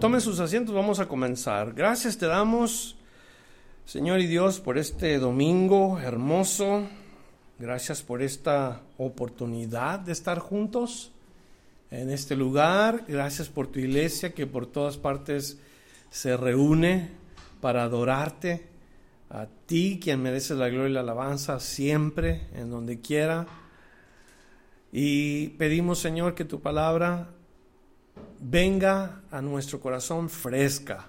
Tomen sus asientos, vamos a comenzar. Gracias te damos, Señor y Dios, por este domingo hermoso. Gracias por esta oportunidad de estar juntos en este lugar. Gracias por tu iglesia que por todas partes se reúne para adorarte. A ti, quien merece la gloria y la alabanza siempre, en donde quiera. Y pedimos, Señor, que tu palabra venga a nuestro corazón fresca,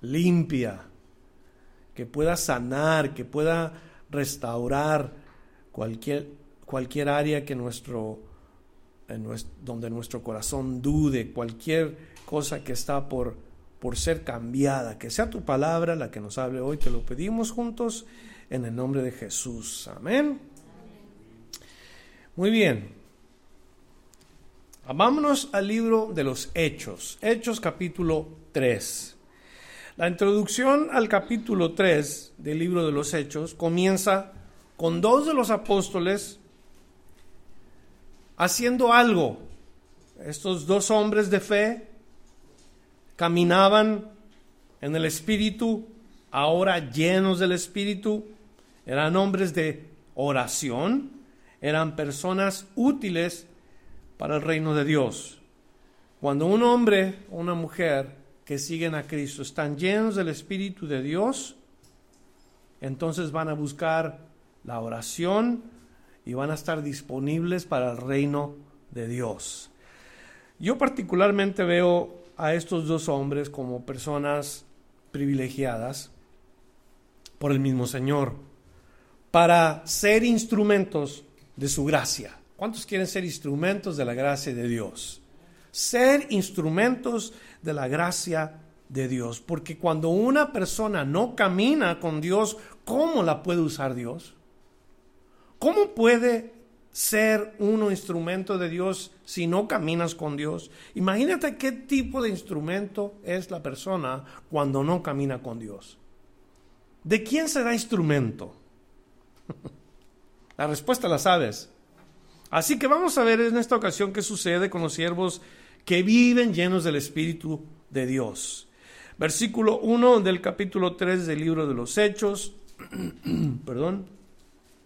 limpia, que pueda sanar, que pueda restaurar cualquier, cualquier área que nuestro, donde nuestro corazón dude, cualquier cosa que está por, por ser cambiada, que sea tu palabra la que nos hable hoy, te lo pedimos juntos en el nombre de Jesús. Amén. Muy bien. Vámonos al libro de los Hechos, Hechos capítulo 3. La introducción al capítulo 3 del libro de los Hechos comienza con dos de los apóstoles haciendo algo. Estos dos hombres de fe caminaban en el Espíritu, ahora llenos del Espíritu, eran hombres de oración, eran personas útiles para el reino de Dios. Cuando un hombre o una mujer que siguen a Cristo están llenos del Espíritu de Dios, entonces van a buscar la oración y van a estar disponibles para el reino de Dios. Yo particularmente veo a estos dos hombres como personas privilegiadas por el mismo Señor para ser instrumentos de su gracia. ¿Cuántos quieren ser instrumentos de la gracia de Dios? Ser instrumentos de la gracia de Dios. Porque cuando una persona no camina con Dios, ¿cómo la puede usar Dios? ¿Cómo puede ser uno instrumento de Dios si no caminas con Dios? Imagínate qué tipo de instrumento es la persona cuando no camina con Dios. ¿De quién será instrumento? la respuesta la sabes. Así que vamos a ver en esta ocasión qué sucede con los siervos que viven llenos del Espíritu de Dios. Versículo 1 del capítulo 3 del libro de los Hechos, perdón,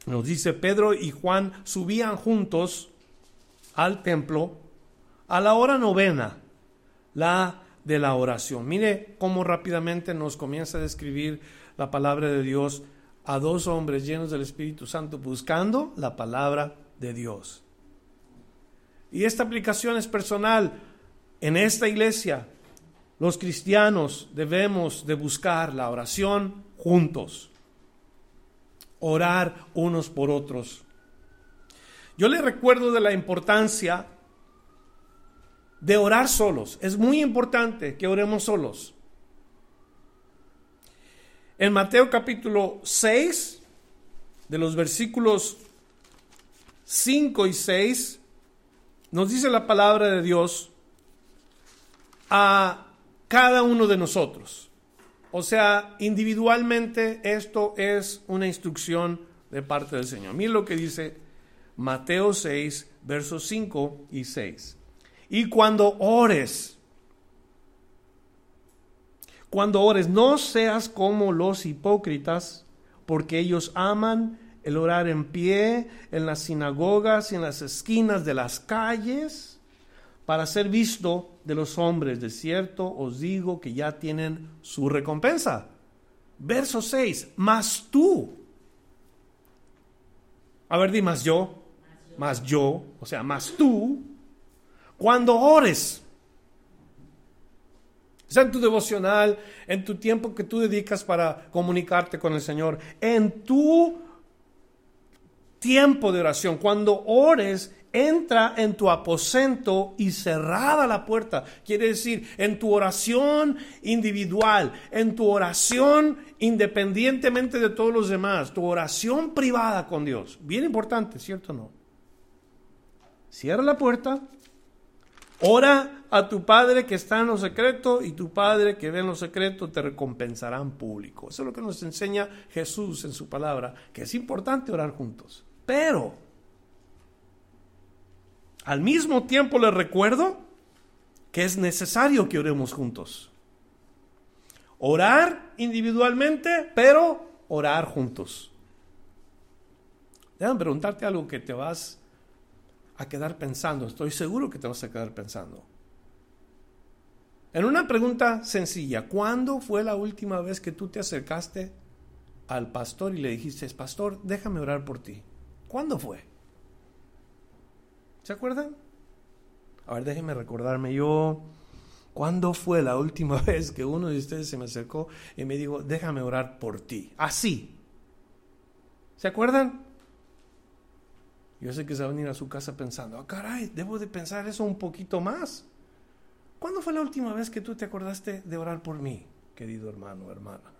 nos dice Pedro y Juan subían juntos al templo a la hora novena, la de la oración. Mire cómo rápidamente nos comienza a describir la palabra de Dios a dos hombres llenos del Espíritu Santo buscando la palabra de Dios. Y esta aplicación es personal. En esta iglesia, los cristianos debemos de buscar la oración juntos. Orar unos por otros. Yo le recuerdo de la importancia de orar solos. Es muy importante que oremos solos. En Mateo capítulo 6, de los versículos 5 y 6, nos dice la palabra de Dios a cada uno de nosotros. O sea, individualmente esto es una instrucción de parte del Señor. Miren lo que dice Mateo 6, versos 5 y 6. Y cuando ores, cuando ores, no seas como los hipócritas, porque ellos aman el orar en pie en las sinagogas y en las esquinas de las calles para ser visto de los hombres. De cierto os digo que ya tienen su recompensa. Verso 6, más tú. A ver, di más yo, más yo, o sea, más tú, cuando ores. Sea en tu devocional, en tu tiempo que tú dedicas para comunicarte con el Señor, en tu tiempo de oración, cuando ores entra en tu aposento y cerrada la puerta. Quiere decir, en tu oración individual, en tu oración independientemente de todos los demás, tu oración privada con Dios. Bien importante, ¿cierto o no? Cierra la puerta, ora a tu Padre que está en lo secreto y tu Padre que ve en lo secreto te recompensará en público. Eso es lo que nos enseña Jesús en su palabra, que es importante orar juntos. Pero, al mismo tiempo les recuerdo que es necesario que oremos juntos. Orar individualmente, pero orar juntos. Déjame preguntarte algo que te vas a quedar pensando. Estoy seguro que te vas a quedar pensando. En una pregunta sencilla, ¿cuándo fue la última vez que tú te acercaste al pastor y le dijiste, pastor, déjame orar por ti? ¿Cuándo fue? ¿Se acuerdan? A ver, déjenme recordarme yo. ¿Cuándo fue la última vez que uno de ustedes se me acercó y me dijo, déjame orar por ti? Así. ¿Se acuerdan? Yo sé que se van a ir a su casa pensando, ah, caray, debo de pensar eso un poquito más. ¿Cuándo fue la última vez que tú te acordaste de orar por mí, querido hermano hermana?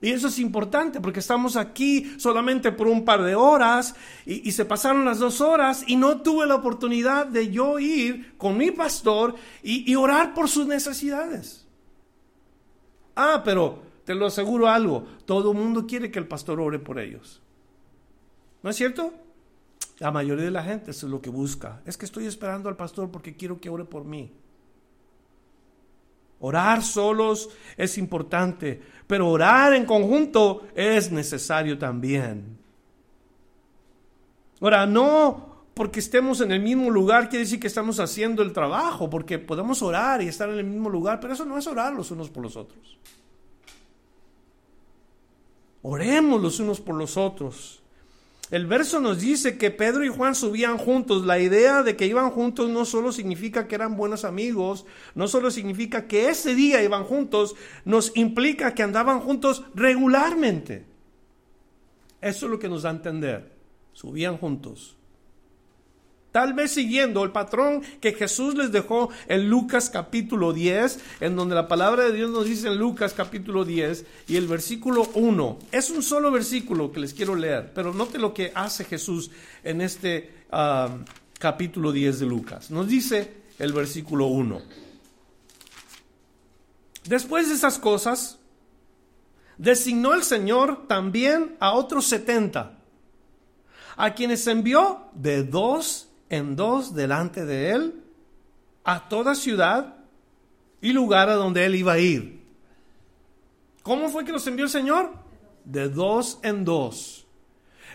Y eso es importante porque estamos aquí solamente por un par de horas y, se pasaron las dos horas y no tuve la oportunidad de yo ir con mi pastor y, orar por sus necesidades. Ah, pero te lo aseguro algo, todo el mundo quiere que el pastor ore por ellos. ¿No es cierto? La mayoría de la gente es lo que busca. Es que estoy esperando al pastor porque quiero que ore por mí. Orar solos es importante, pero orar en conjunto es necesario también. Ahora, no porque estemos en el mismo lugar quiere decir que estamos haciendo el trabajo, porque podemos orar y estar en el mismo lugar, pero eso no es orar los unos por los otros. Oremos los unos por los otros. El verso nos dice que Pedro y Juan subían juntos. La idea de que iban juntos no solo significa que eran buenos amigos, no solo significa que ese día iban juntos, nos implica que andaban juntos regularmente. Eso es lo que nos da a entender. Subían juntos. Tal vez siguiendo el patrón que Jesús les dejó en Lucas capítulo 10, en donde la palabra de Dios nos dice en Lucas capítulo 10 y el versículo 1. Es un solo versículo que les quiero leer, pero note lo que hace Jesús en este ah, capítulo 10 de Lucas. Nos dice el versículo 1. Después de esas cosas, designó el Señor también a otros setenta, a quienes envió de dos en dos delante de él a toda ciudad y lugar a donde él iba a ir. ¿Cómo fue que los envió el Señor? De dos en dos.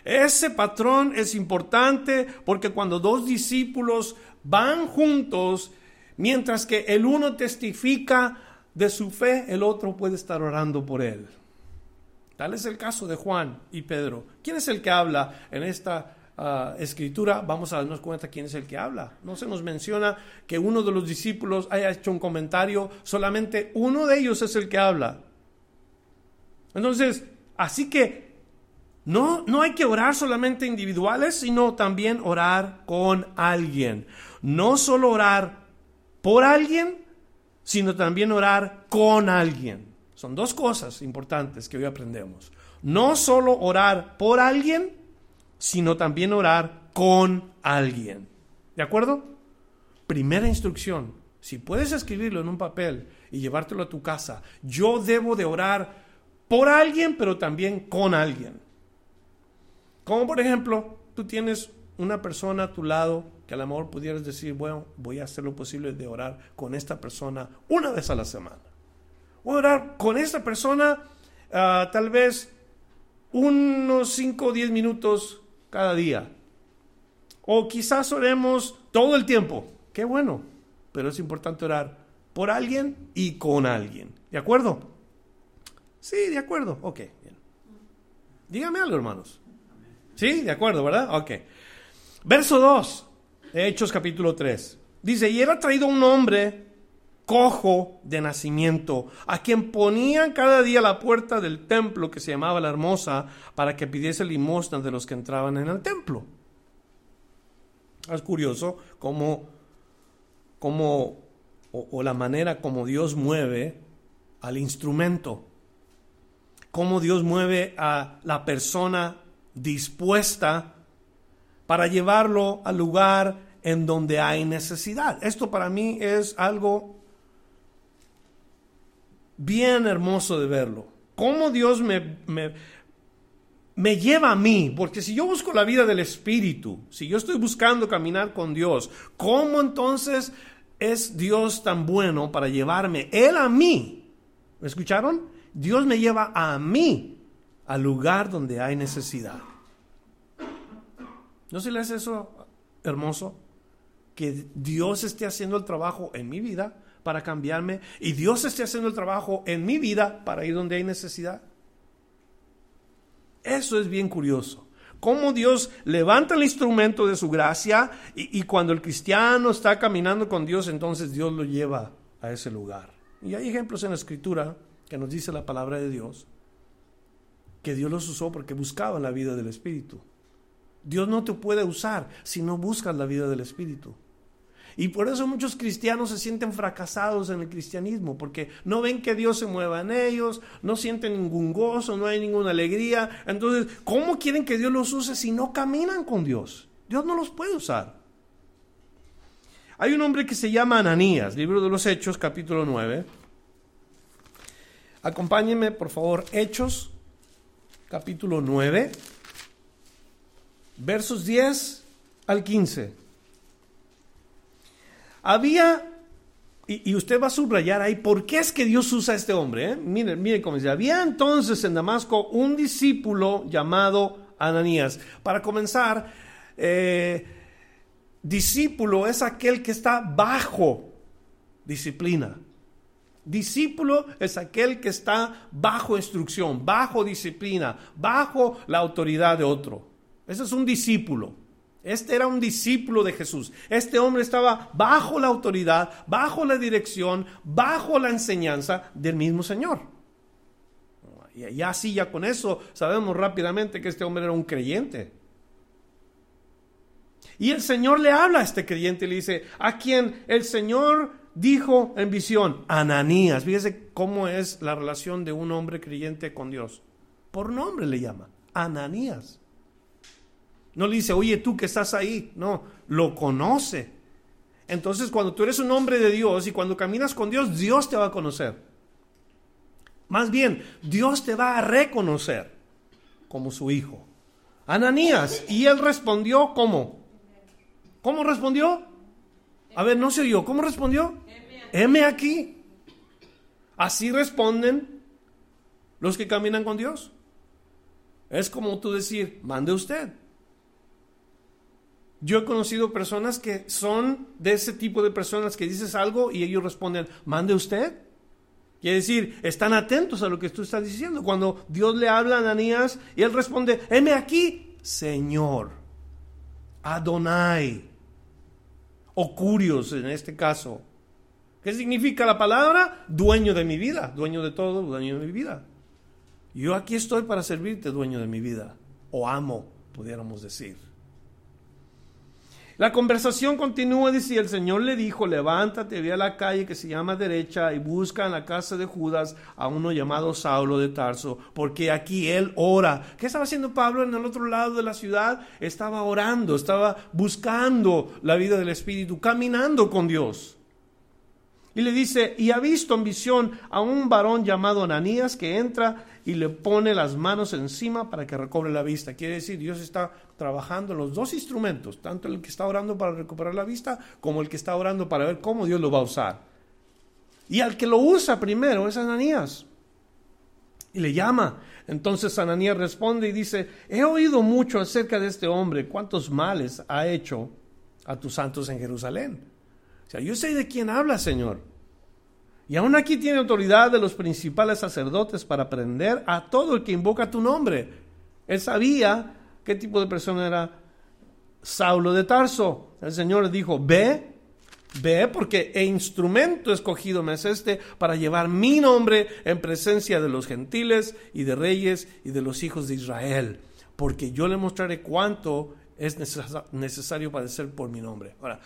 Ese patrón es importante porque cuando dos discípulos van juntos, mientras que el uno testifica de su fe, el otro puede estar orando por él. Tal es el caso de Juan y Pedro. ¿Quién es el que habla en esta Ah, escritura, vamos a darnos cuenta quién es el que habla. No se nos menciona que uno de los discípulos haya hecho un comentario, solamente uno de ellos es el que habla. Entonces, así que no, no hay que orar solamente individuales, sino también orar con alguien. No solo orar por alguien, sino también orar con alguien. Son dos cosas importantes que hoy aprendemos. No solo orar por alguien, sino también orar con alguien. ¿De acuerdo? Primera instrucción. Si puedes escribirlo en un papel y llevártelo a tu casa, yo debo de orar por alguien, pero también con alguien. Como por ejemplo, tú tienes una persona a tu lado que a lo mejor pudieras decir, bueno, voy a hacer lo posible de orar con esta persona una vez a la semana. Voy a orar con esta persona ah, tal vez unos 5 o 10 minutos cada día. O quizás oremos todo el tiempo. Qué bueno. Pero es importante orar por alguien y con alguien. ¿De acuerdo? Sí, de acuerdo. Ok, bien. Dígame algo, hermanos. Sí, de acuerdo, ¿verdad? Ok. Verso 2, Hechos capítulo 3. Dice, y era traído un hombre cojo de nacimiento, a quien ponían cada día la puerta del templo que se llamaba la hermosa, para que pidiese limosna de los que entraban en el templo. Es curioso cómo, cómo o, o la manera como Dios mueve al instrumento, cómo Dios mueve a la persona dispuesta para llevarlo al lugar en donde hay necesidad. Esto para mí es algo bien hermoso de verlo. Cómo Dios me, me, lleva a mí, porque si yo busco la vida del Espíritu, si yo estoy buscando caminar con Dios, ¿cómo entonces es Dios tan bueno para llevarme Él a mí? ¿Me escucharon? Dios me lleva a mí al lugar donde hay necesidad. ¿No se le hace eso hermoso? Que Dios esté haciendo el trabajo en mi vida para cambiarme y Dios esté haciendo el trabajo en mi vida para ir donde hay necesidad. Eso es bien curioso. Cómo Dios levanta el instrumento de su gracia y, cuando el cristiano está caminando con Dios, entonces Dios lo lleva a ese lugar. Y hay ejemplos en la escritura que nos dice la palabra de Dios que Dios los usó porque buscaban la vida del Espíritu. Dios no te puede usar si no buscas la vida del Espíritu. Y por eso muchos cristianos se sienten fracasados en el cristianismo, porque no ven que Dios se mueva en ellos, no sienten ningún gozo, no hay ninguna alegría. Entonces, ¿cómo quieren que Dios los use si no caminan con Dios? Dios no los puede usar. Hay un hombre que se llama Ananías, libro de los Hechos, capítulo 9. Acompáñenme, por favor, Hechos, capítulo 9 versos 10 al 15. Había, y, usted va a subrayar ahí, ¿por qué es que Dios usa a este hombre? Eh? Miren, miren cómo dice, había entonces en Damasco un discípulo llamado Ananías. Para comenzar, eh, discípulo es aquel que está bajo disciplina. Discípulo es aquel que está bajo instrucción, bajo disciplina, bajo la autoridad de otro. Ese es un discípulo. Este era un discípulo de Jesús. Este hombre estaba bajo la autoridad, bajo la dirección, bajo la enseñanza del mismo Señor. Y así, ya con eso, sabemos rápidamente que este hombre era un creyente. Y el Señor le habla a este creyente y le dice, a quien el Señor dijo en visión, Ananías. Fíjese cómo es la relación de un hombre creyente con Dios. Por nombre le llama, Ananías. No le dice, oye, tú que estás ahí. No, lo conoce. Entonces, cuando tú eres un hombre de Dios y cuando caminas con Dios, Dios te va a conocer. Más bien, Dios te va a reconocer como su hijo. Ananías. Y él respondió, ¿cómo? ¿Cómo respondió? A ver, no se oyó. ¿Cómo respondió? M aquí. Así responden los que caminan con Dios. Es como tú decir, mande usted. Yo he conocido personas que son de ese tipo de personas que dices algo y ellos responden, mande usted. Quiere decir, están atentos a lo que tú estás diciendo. Cuando Dios le habla a Ananías y él responde, heme aquí, Señor, Adonai, o Curios en este caso. ¿Qué significa la palabra? Dueño de mi vida, dueño de todo, dueño de mi vida. Yo aquí estoy para servirte, dueño de mi vida, o amo, pudiéramos decir. La conversación continúa, dice, el Señor le dijo, levántate, ve a la calle que se llama derecha y busca en la casa de Judas a uno llamado Saulo de Tarso, porque aquí él ora. ¿Qué estaba haciendo Pablo en el otro lado de la ciudad? Estaba orando, estaba buscando la vida del Espíritu, caminando con Dios. Y le dice, y ha visto en visión a un varón llamado Ananías que entra y le pone las manos encima para que recobre la vista. Quiere decir, Dios está trabajando en los dos instrumentos, tanto el que está orando para recuperar la vista como el que está orando para ver cómo Dios lo va a usar. Y al que lo usa primero es Ananías. Y le llama. Entonces Ananías responde y dice, he oído mucho acerca de este hombre, cuántos males ha hecho a tus santos en Jerusalén. Sea, yo sé de quién habla, Señor. Y aún aquí tiene autoridad de los principales sacerdotes para prender a todo el que invoca tu nombre. Él sabía qué tipo de persona era Saulo de Tarso. El Señor le dijo, ve, ve, porque el instrumento escogido me es este para llevar mi nombre en presencia de los gentiles y de reyes y de los hijos de Israel. Porque yo le mostraré cuánto es necesario padecer por mi nombre. Ahora,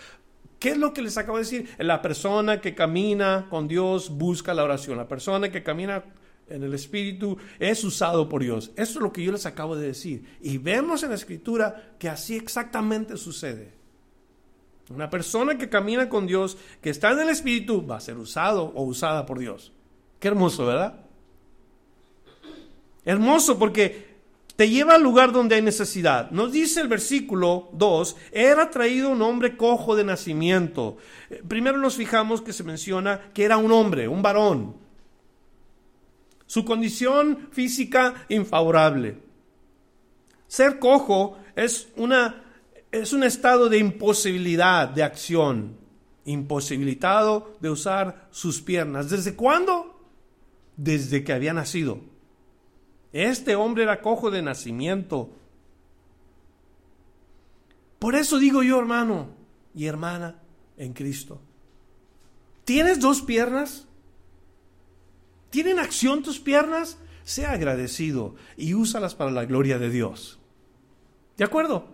¿qué es lo que les acabo de decir? La persona que camina con Dios busca la oración. La persona que camina en el Espíritu es usado por Dios. Eso es lo que yo les acabo de decir. Y vemos en la Escritura que así exactamente sucede. Una persona que camina con Dios, que está en el Espíritu, va a ser usado o usada por Dios. Qué hermoso, ¿verdad? Hermoso porque te lleva al lugar donde hay necesidad. Nos dice el versículo 2, era traído un hombre cojo de nacimiento. Eh, primero nos fijamos que se menciona que era un hombre, un varón. Su condición física infavorable. Ser cojo es, una, es un estado de imposibilidad de acción, imposibilitado de usar sus piernas. ¿Desde cuándo? Desde que había nacido. Este hombre era cojo de nacimiento. Por eso digo yo, hermano y hermana en Cristo, ¿tienes dos piernas? ¿Tienen acción tus piernas? Sea agradecido y úsalas para la gloria de Dios. ¿De acuerdo?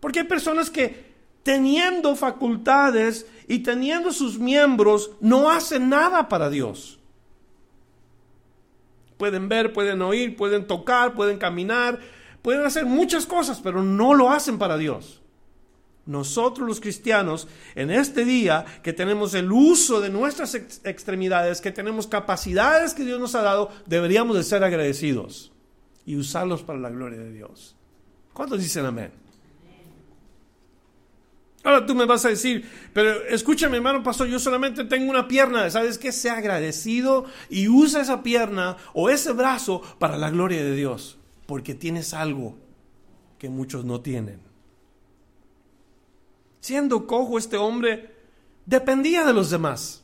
Porque hay personas que teniendo facultades y teniendo sus miembros no hacen nada para Dios. Pueden ver, pueden oír, pueden tocar, pueden caminar, pueden hacer muchas cosas, pero no lo hacen para Dios. Nosotros los cristianos, en este día que tenemos el uso de nuestras extremidades, que tenemos capacidades que Dios nos ha dado, deberíamos de ser agradecidos y usarlos para la gloria de Dios. ¿Cuántos dicen amén? Ahora tú me vas a decir, pero escúchame hermano pastor, yo solamente tengo una pierna, ¿sabes qué? Sea agradecido y usa esa pierna o ese brazo para la gloria de Dios, porque tienes algo que muchos no tienen. Siendo cojo este hombre, dependía de los demás.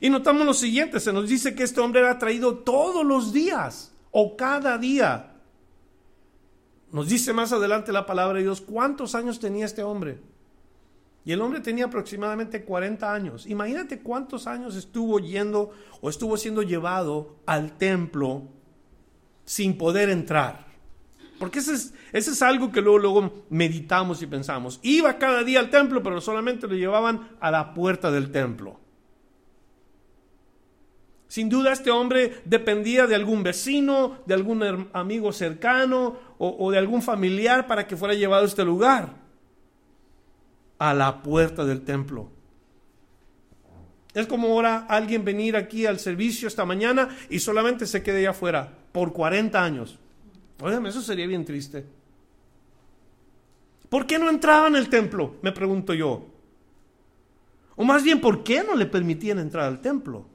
Y notamos lo siguiente, se nos dice que este hombre era traído todos los días o cada día. Nos dice más adelante la palabra de Dios cuántos años tenía este hombre. Y el hombre tenía aproximadamente 40 años. Imagínate cuántos años estuvo yendo o estuvo siendo llevado al templo sin poder entrar. Porque ese es, es algo que luego, luego meditamos y pensamos. Iba cada día al templo, pero solamente lo llevaban a la puerta del templo. Sin duda este hombre dependía de algún vecino, de algún amigo cercano o, de algún familiar para que fuera llevado a este lugar, a la puerta del templo. Es como ahora alguien venir aquí al servicio esta mañana y solamente se quede allá afuera por 40 años. Óigame, eso sería bien triste. ¿Por qué no entraba en el templo? Me pregunto yo. O más bien, ¿por qué no le permitían entrar al templo?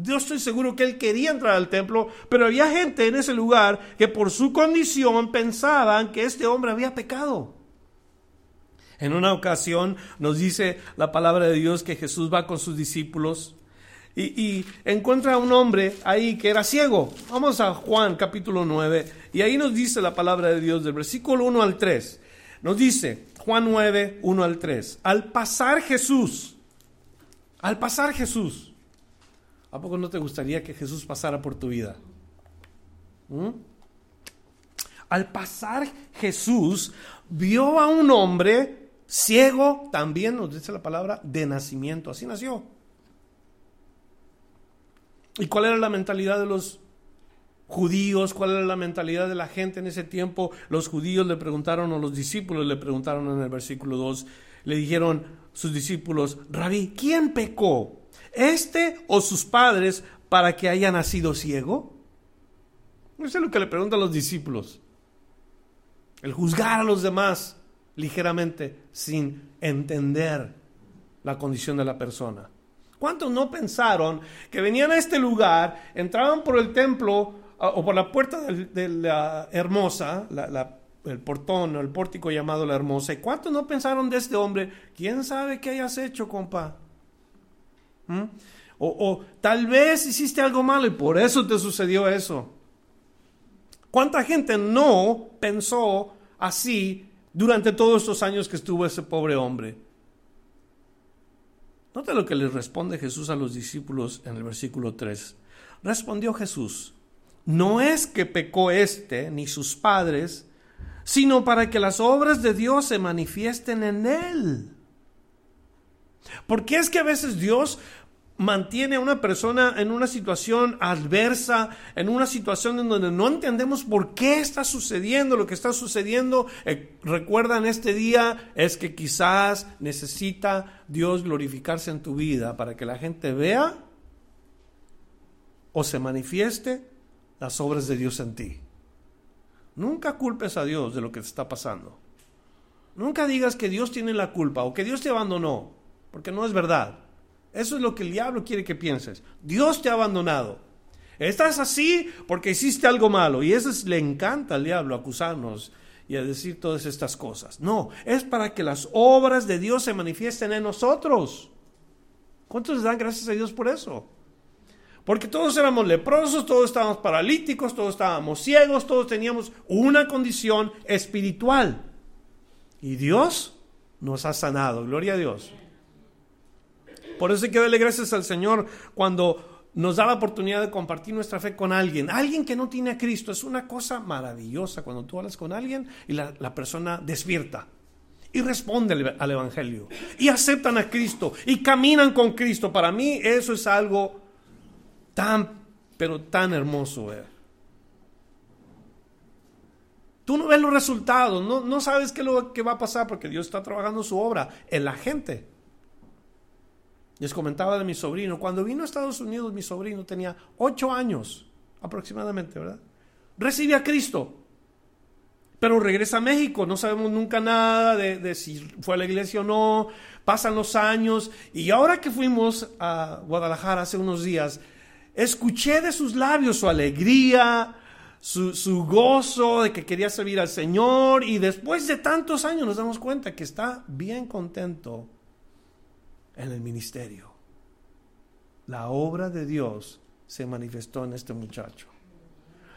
Yo estoy seguro que él quería entrar al templo, pero había gente en ese lugar que por su condición pensaban que este hombre había pecado. En una ocasión nos dice la palabra de Dios que Jesús va con sus discípulos y, encuentra a un hombre ahí que era ciego. Vamos a Juan capítulo 9 y ahí nos dice la palabra de Dios del versículo 1 al 3. Nos dice Juan 9, 1 al 3. Al pasar Jesús, al pasar Jesús, ¿a poco no te gustaría que Jesús pasara por tu vida? ¿Mm? Al pasar Jesús vio a un hombre ciego, también nos dice la palabra, de nacimiento. Así nació. ¿Y cuál era la mentalidad de los judíos? ¿Cuál era la mentalidad de la gente en ese tiempo? Los judíos le preguntaron, o los discípulos le preguntaron en el versículo 2, le dijeron sus discípulos, Rabí, ¿quién pecó? ¿Este o sus padres para que haya nacido ciego? Eso es lo que le preguntan los discípulos. El juzgar a los demás ligeramente sin entender la condición de la persona. ¿Cuántos no pensaron que venían a este lugar, entraban por el templo o por la puerta de, la hermosa, el portón o el pórtico llamado la hermosa? ¿Y cuántos no pensaron de este hombre? ¿Quién sabe qué hayas hecho, compa? O, tal vez hiciste algo malo y por eso te sucedió eso. ¿Cuánta gente no pensó así durante todos estos años que estuvo ese pobre hombre? Nota lo que le responde Jesús a los discípulos en el versículo 3. Respondió Jesús, no es que pecó éste ni sus padres sino para que las obras de Dios se manifiesten en él. ¿Por qué es que a veces Dios mantiene a una persona en una situación adversa, en una situación en donde no entendemos por qué está sucediendo lo que está sucediendo. Eh, recuerdan este día es que quizás necesita Dios glorificarse en tu vida para que la gente vea o se manifieste las obras de Dios en ti. Nunca culpes a Dios de lo que te está pasando. Nunca digas que Dios tiene la culpa o que Dios te abandonó, porque no es verdad. Eso es lo que el diablo quiere que pienses. Dios te ha abandonado. Estás así porque hiciste algo malo. Y eso le encanta al diablo acusarnos y a decir todas estas cosas. No, es para que las obras de Dios se manifiesten en nosotros. ¿Cuántos les dan gracias a Dios por eso? Porque todos éramos leprosos, todos estábamos paralíticos, todos estábamos ciegos, todos teníamos una condición espiritual. Y Dios nos ha sanado. Gloria a Dios. Por eso hay que darle gracias al Señor cuando nos da la oportunidad de compartir nuestra fe con alguien. Alguien que no tiene a Cristo. Es una cosa maravillosa cuando tú hablas con alguien y la, persona despierta y responde al Evangelio y aceptan a Cristo y caminan con Cristo. Para mí eso es algo tan, pero tan hermoso. Tú no ves los resultados, no, no sabes qué, lo, qué va a pasar porque Dios está trabajando su obra en la gente. Les comentaba de mi sobrino. Cuando vino a Estados Unidos, mi sobrino tenía ocho años aproximadamente, ¿verdad? Recibe a Cristo, pero regresa a México. No sabemos nunca nada de, si fue a la iglesia o no. Pasan los años y ahora que fuimos a Guadalajara hace unos días, escuché de sus labios su alegría, su, su, gozo de que quería servir al Señor y después de tantos años nos damos cuenta que está bien contento en el ministerio. La obra de Dios se manifestó en este muchacho.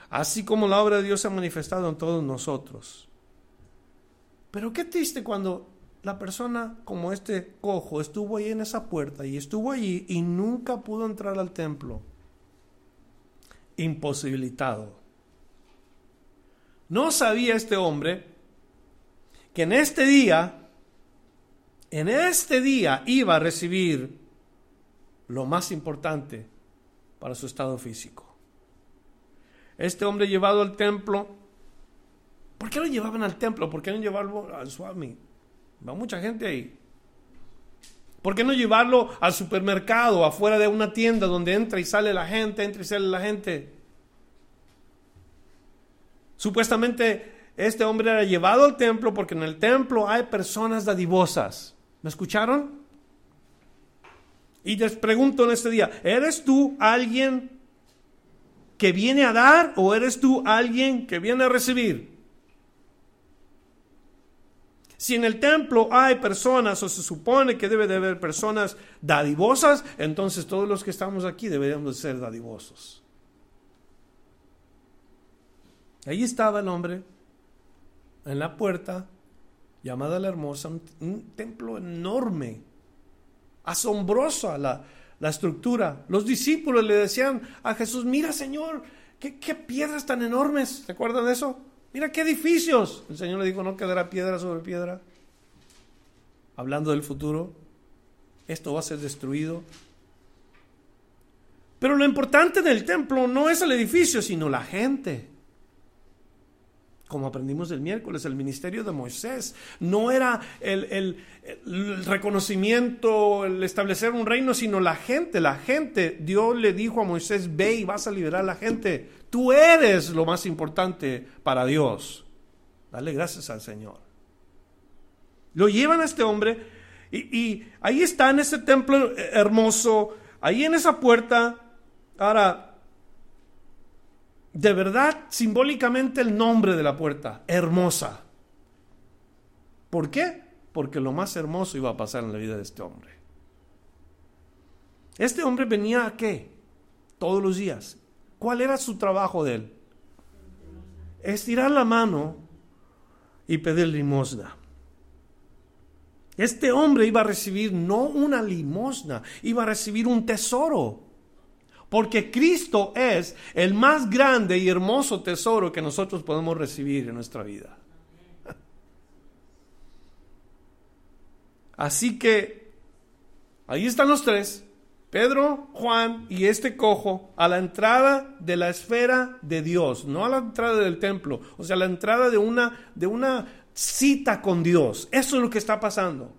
Así como la obra de Dios se ha manifestado en todos nosotros. Pero qué triste cuando la persona como este cojo estuvo ahí en esa puerta y estuvo allí y nunca pudo entrar al templo. Imposibilitado. No sabía este hombre que en este día en este día iba a recibir lo más importante para su estado físico. Este hombre llevado al templo, ¿por qué lo llevaban al templo? ¿Por qué no llevarlo al Swami? Va mucha gente ahí. ¿Por qué no llevarlo al supermercado, afuera de una tienda donde entra y sale la gente, entra y sale la gente? Supuestamente este hombre era llevado al templo porque en el templo hay personas dadivosas. ¿Me escucharon? Y les pregunto en este día, ¿eres tú alguien que viene a dar o eres tú alguien que viene a recibir? Si en el templo hay personas o se supone que debe de haber personas dadivosas, entonces todos los que estamos aquí deberíamos ser dadivosos. Ahí estaba el hombre en la puerta llamada la Hermosa, un, templo enorme, asombrosa la, la, estructura. Los discípulos le decían a Jesús, mira Señor, ¿qué, qué piedras tan enormes, ¿se acuerdan de eso? Mira qué edificios. El Señor le dijo, no quedará piedra sobre piedra. Hablando del futuro, esto va a ser destruido. Pero lo importante del templo no es el edificio, sino la gente como aprendimos el miércoles, el ministerio de Moisés no era el, reconocimiento, el establecer un reino, sino la gente, la gente. Dios le dijo a Moisés, ve y vas a liberar a la gente. Tú eres lo más importante para Dios. Dale gracias al Señor. Lo llevan a este hombre y, y ahí está en ese templo hermoso, ahí en esa puerta. Ahora, de verdad simbólicamente el nombre de la puerta, hermosa. ¿Por qué? Porque lo más hermoso iba a pasar en la vida de este hombre. Este hombre venía a qué? Todos los días. ¿Cuál era su trabajo de él? Estirar la mano y pedir limosna. Este hombre iba a recibir no una limosna, iba a recibir un tesoro. Porque Cristo es el más grande y hermoso tesoro que nosotros podemos recibir en nuestra vida. Así que ahí están los tres, Pedro, Juan y este cojo, a la entrada de la esfera de Dios, no a la entrada del templo, o sea, a la entrada de una, de una cita con Dios. Eso es lo que está pasando.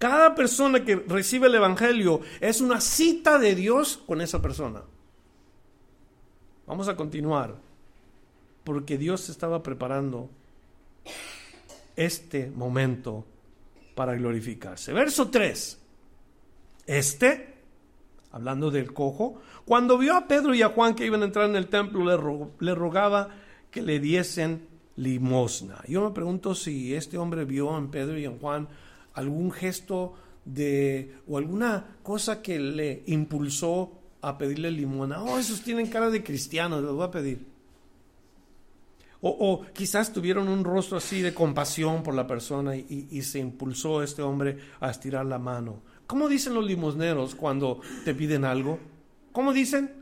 Cada persona que recibe el Evangelio es una cita de Dios con esa persona. Vamos a continuar, porque Dios estaba preparando este momento para glorificarse. Verso 3. Este, hablando del cojo, cuando vio a Pedro y a Juan que iban a entrar en el templo, le, rogaba que le diesen limosna. Yo me pregunto si este hombre vio en Pedro y en Juan algún gesto de o alguna cosa que le impulsó a pedirle limosna. Oh, esos tienen cara de cristianos, les voy a pedir. O, quizás tuvieron un rostro así de compasión por la persona y, se impulsó este hombre a estirar la mano. ¿Cómo dicen los limosneros cuando te piden algo? ¿Cómo dicen?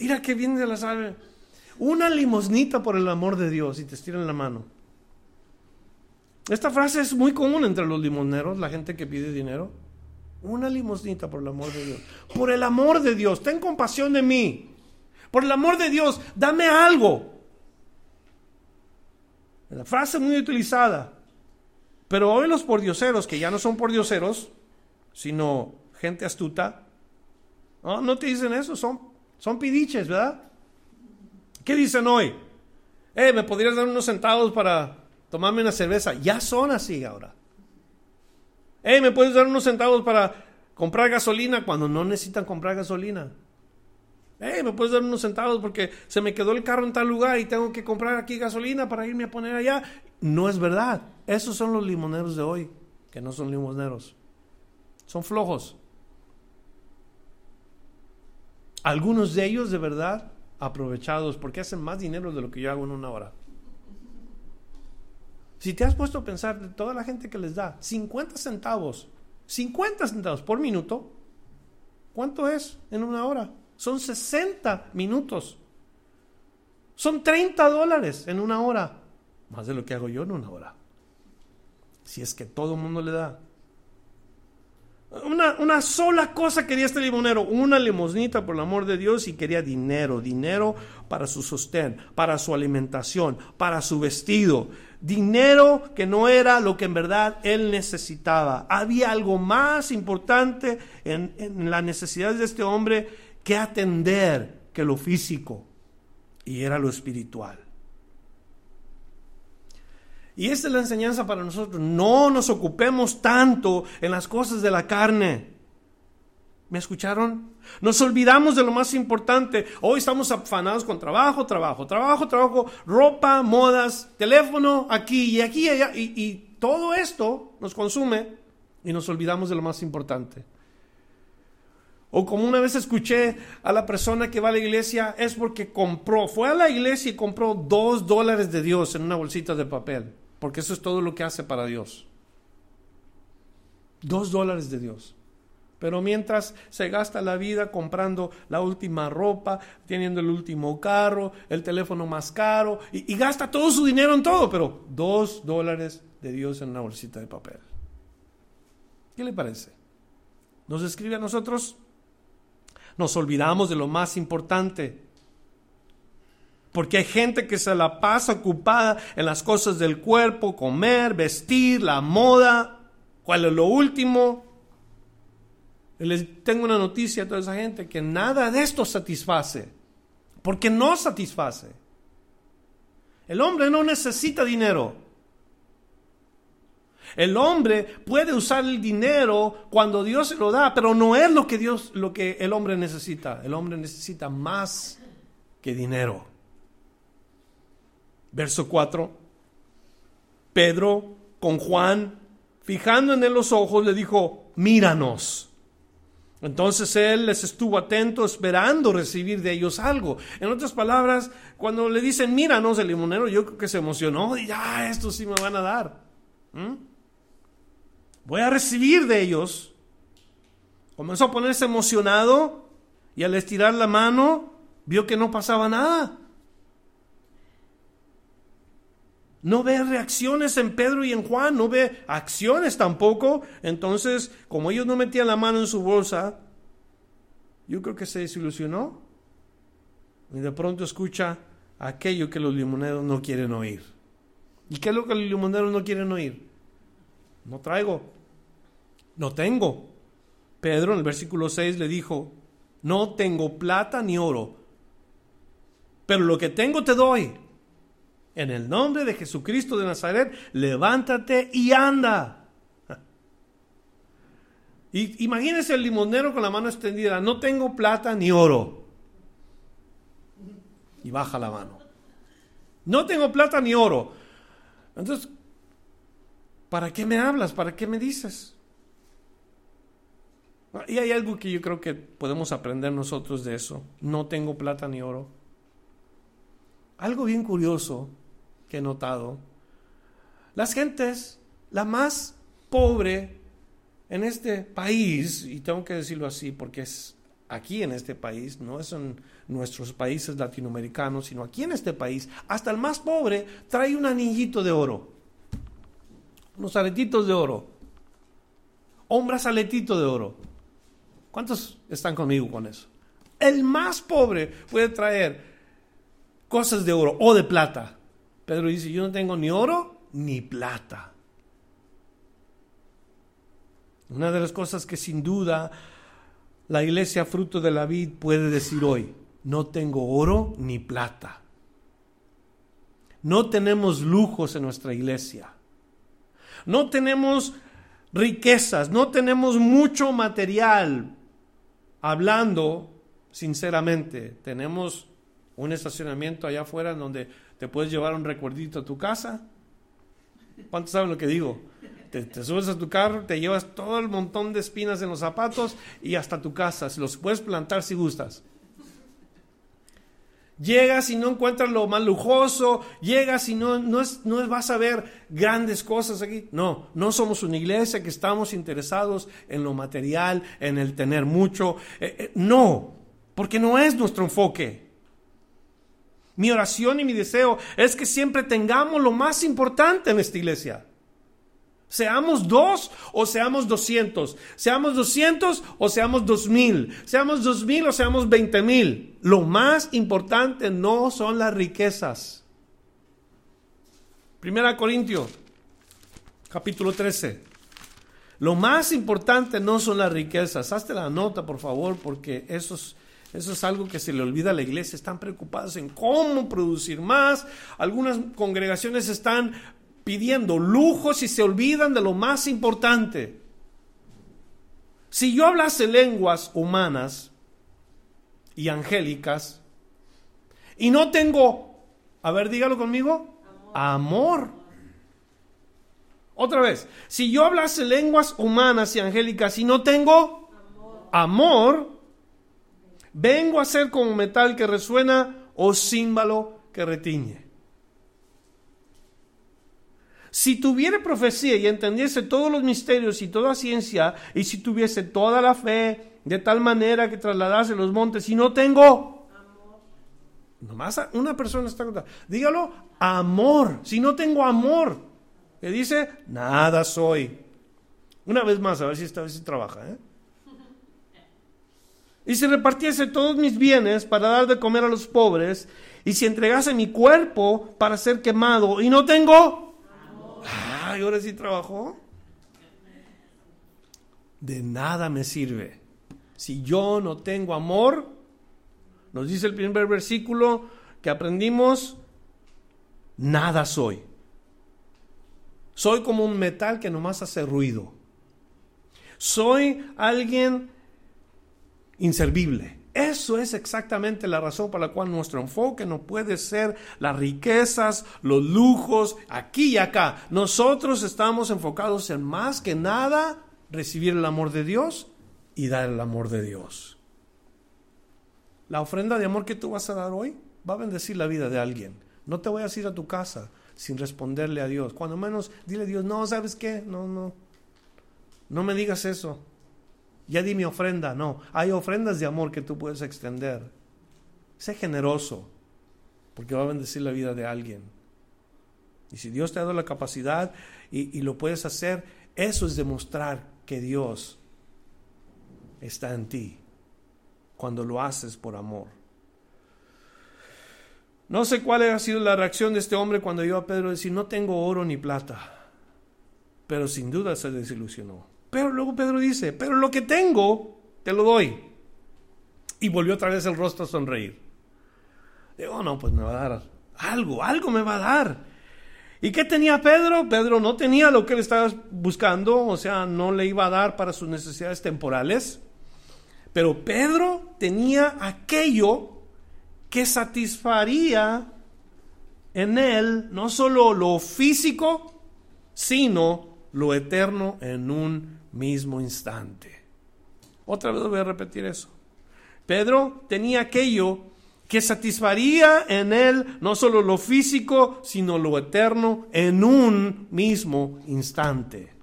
Mira que viene de la sala. Una limosnita por el amor de Dios y te estiran la mano. Esta frase es muy común entre los limosneros, la gente que pide dinero. Una limosnita por el amor de Dios. Por el amor de Dios, ten compasión de mí. Por el amor de Dios, dame algo. La frase muy utilizada. Pero hoy los pordioseros, que ya no son pordioseros, sino gente astuta, no, no te dicen eso, son, son pidiches, ¿verdad? ¿Qué dicen hoy? Eh, ¿me podrías dar unos centavos para tomarme una cerveza? Ya son así ahora. Eh, ¿me puedes dar unos centavos para comprar gasolina cuando no necesitan comprar gasolina? Eh, ¿me puedes dar unos centavos porque se me quedó el carro en tal lugar y tengo que comprar aquí gasolina para irme a poner allá? No es verdad. Esos son los limoneros de hoy, que no son limoneros. Son flojos. Algunos de ellos de verdad aprovechados porque hacen más dinero de lo que yo hago en una hora. Si te has puesto a pensar de toda la gente que les da 50 centavos, 50 centavos por minuto, ¿cuánto es en una hora? Son 60 minutos. Son 30 dólares en una hora. Más de lo que hago yo en una hora. Si es que todo el mundo le da. Una, una, sola cosa quería este limonero, una limosnita por el amor de Dios y quería dinero, dinero para su sostén, para su alimentación, para su vestido, dinero que no era lo que en verdad él necesitaba. Había algo más importante en, en las necesidades de este hombre que atender que lo físico y era lo espiritual. Y esta es la enseñanza para nosotros. No nos ocupemos tanto en las cosas de la carne. ¿Me escucharon? Nos olvidamos de lo más importante. Hoy estamos afanados con trabajo, trabajo, trabajo, trabajo, ropa, modas, teléfono, aquí y aquí y allá. Y, y todo esto nos consume y nos olvidamos de lo más importante. O como una vez escuché a la persona que va a la iglesia, es porque compró, fue a la iglesia y compró dos dólares de Dios en una bolsita de papel, porque eso es todo lo que hace para Dios. Dos dólares de Dios. Pero mientras se gasta la vida comprando la última ropa, teniendo el último carro, el teléfono más caro, y, gasta todo su dinero en todo, pero dos dólares de Dios en una bolsita de papel. ¿Qué le parece? ¿Nos escribe a nosotros? nos olvidamos de lo más importante. Porque hay gente que se la pasa ocupada en las cosas del cuerpo, comer, vestir, la moda. ¿Cuál es lo último? Les tengo una noticia a toda esa gente que nada de esto satisface. Porque no satisface. El hombre no necesita dinero. El hombre puede usar el dinero cuando Dios se lo da, pero no es lo que Dios, lo que el hombre necesita. El hombre necesita más que dinero. Verso 4. Pedro con Juan, fijando en él los ojos, le dijo, míranos. Entonces él les estuvo atento esperando recibir de ellos algo. En otras palabras, cuando le dicen míranos el limonero, yo creo que se emocionó y ya, esto sí me van a dar. Voy a recibir de ellos. Comenzó a ponerse emocionado y al estirar la mano vio que no pasaba nada. No ve reacciones en Pedro y en Juan, no ve acciones tampoco. Entonces, como ellos no metían la mano en su bolsa, yo creo que se desilusionó. Y de pronto escucha aquello que los limoneros no quieren oír. ¿Y qué es lo que los limoneros no quieren oír? No traigo. No tengo. Pedro en el versículo 6 le dijo, no tengo plata ni oro, pero lo que tengo te doy. En el nombre de Jesucristo de Nazaret, levántate y anda. Y imagínese el limonero con la mano extendida, no tengo plata ni oro. Y baja la mano. No tengo plata ni oro. Entonces, ¿para qué me hablas? ¿Para qué me dices? Y hay algo que yo creo que podemos aprender nosotros de eso. No tengo plata ni oro. Algo bien curioso que he notado. Las gentes, la más pobre en este país, y tengo que decirlo así porque es aquí en este país, no es en nuestros países latinoamericanos, sino aquí en este país, hasta el más pobre trae un anillito de oro, unos aretitos de oro, o un de oro. ¿Cuántos están conmigo con eso? El más pobre puede traer cosas de oro o de plata. Pedro dice, yo no tengo ni oro ni plata. Una de las cosas que sin duda la iglesia fruto de la vid puede decir hoy, no tengo oro ni plata. No tenemos lujos en nuestra iglesia. No tenemos riquezas, no tenemos mucho material hablando sinceramente, tenemos un estacionamiento allá afuera en donde te puedes llevar un recuerdito a tu casa. ¿Cuántos saben lo que digo? Te, subes a tu carro, te llevas todo el montón de espinas en los zapatos y hasta tu casa. Los puedes plantar si gustas. Llegas y no encuentras lo más lujoso, llegas y no, no, es, no vas a ver grandes cosas aquí. No, no somos una iglesia que estamos interesados en lo material, en el tener mucho. Eh, eh, no, porque no es nuestro enfoque. Mi oración y mi deseo es que siempre tengamos lo más importante en esta iglesia. Seamos dos o seamos doscientos. Seamos doscientos o seamos dos mil. Seamos dos mil o seamos veinte mil. Lo más importante no son las riquezas. Primera Corintios, capítulo 13. Lo más importante no son las riquezas. Hazte la nota, por favor, porque eso es, eso es algo que se le olvida a la iglesia. Están preocupados en cómo producir más. Algunas congregaciones están pidiendo lujos y se olvidan de lo más importante. Si yo hablase lenguas humanas y angélicas y no tengo, a ver, dígalo conmigo, amor. Otra vez, si yo hablase lenguas humanas y angélicas y no tengo amor, vengo a ser como metal que resuena o címbalo que retiñe. Si tuviera profecía y entendiese todos los misterios y toda ciencia, y si tuviese toda la fe, de tal manera que trasladase los montes, y no tengo amor. Nomás una persona está contando. Dígalo, amor. Si no tengo amor, que dice, nada soy. Una vez más, a ver si esta vez sí trabaja. ¿eh? Y si repartiese todos mis bienes para dar de comer a los pobres, y si entregase mi cuerpo para ser quemado, y no tengo Ay, ahora sí trabajó. De nada me sirve. Si yo no tengo amor, nos dice el primer versículo que aprendimos, nada soy. Soy como un metal que nomás hace ruido. Soy alguien inservible. Eso es exactamente la razón por la cual nuestro enfoque no puede ser las riquezas, los lujos, aquí y acá. Nosotros estamos enfocados en más que nada recibir el amor de Dios y dar el amor de Dios. La ofrenda de amor que tú vas a dar hoy va a bendecir la vida de alguien. No te voy a ir a tu casa sin responderle a Dios. Cuando menos dile a Dios, no, ¿sabes qué? No, no. No me digas eso ya di mi ofrenda. No, hay ofrendas de amor que tú puedes extender. Sé generoso, porque va a bendecir la vida de alguien. Y si Dios te ha dado la capacidad y, lo puedes hacer, eso es demostrar que Dios está en ti cuando lo haces por amor. No sé cuál ha sido la reacción de este hombre cuando yo a Pedro decir, no tengo oro ni plata, pero sin duda se desilusionó. Pero luego Pedro dice, pero lo que tengo, te lo doy. Y volvió otra vez el rostro a sonreír. Digo, no, pues me va a dar algo, algo me va a dar. ¿Y qué tenía Pedro? Pedro no tenía lo que él estaba buscando, o sea, no le iba a dar para sus necesidades temporales. Pero Pedro tenía aquello que satisfaría en él no solo lo físico, sino lo eterno en un mismo instante. Otra vez voy a repetir eso. Pedro tenía aquello que satisfaría en él no solo lo físico, sino lo eterno en un mismo instante.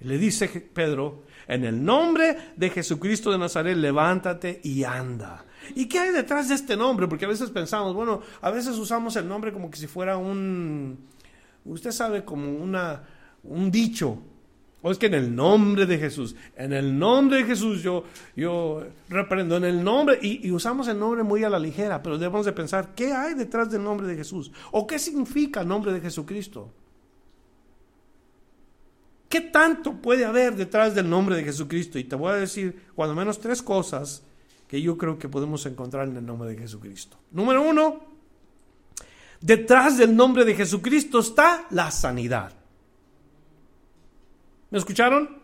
Le dice Pedro, en el nombre de Jesucristo de Nazaret, levántate y anda. ¿Y qué hay detrás de este nombre? Porque a veces pensamos, bueno, a veces usamos el nombre como que si fuera un, usted sabe, como una, un dicho. O es que en el nombre de Jesús, en el nombre de Jesús yo, yo reprendo, en el nombre, y, y, usamos el nombre muy a la ligera, pero debemos de pensar, ¿qué hay detrás del nombre de Jesús? ¿O qué significa el nombre de Jesucristo? ¿Qué tanto puede haber detrás del nombre de Jesucristo? Y te voy a decir, cuando menos tres cosas que yo creo que podemos encontrar en el nombre de Jesucristo. Número uno, detrás del nombre de Jesucristo está la sanidad. ¿Me escucharon?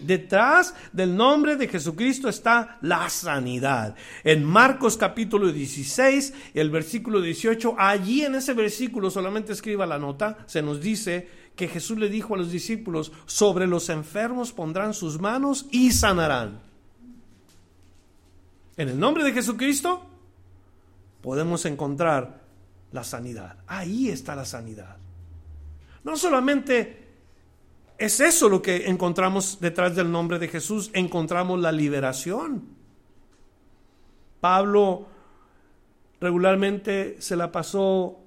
Detrás del nombre de Jesucristo está la sanidad. En Marcos capítulo 16, el versículo 18, allí en ese versículo solamente escriba la nota, se nos dice que Jesús le dijo a los discípulos, sobre los enfermos pondrán sus manos y sanarán. En el nombre de Jesucristo podemos encontrar la sanidad. Ahí está la sanidad. No solamente es eso lo que encontramos detrás del nombre de Jesús, encontramos la liberación. Pablo regularmente se la pasó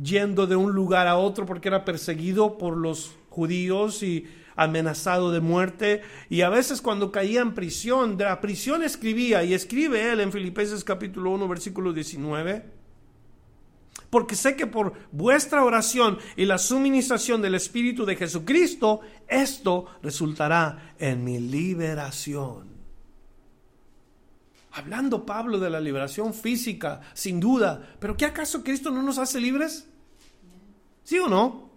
yendo de un lugar a otro porque era perseguido por los judíos y amenazado de muerte y a veces cuando caía en prisión, de la prisión escribía y escribe él en Filipenses capítulo 1 versículo 19, porque sé que por vuestra oración y la suministración del Espíritu de Jesucristo, esto resultará en mi liberación. Hablando Pablo de la liberación física, sin duda, pero ¿qué acaso Cristo no nos hace libres? ¿Sí o no?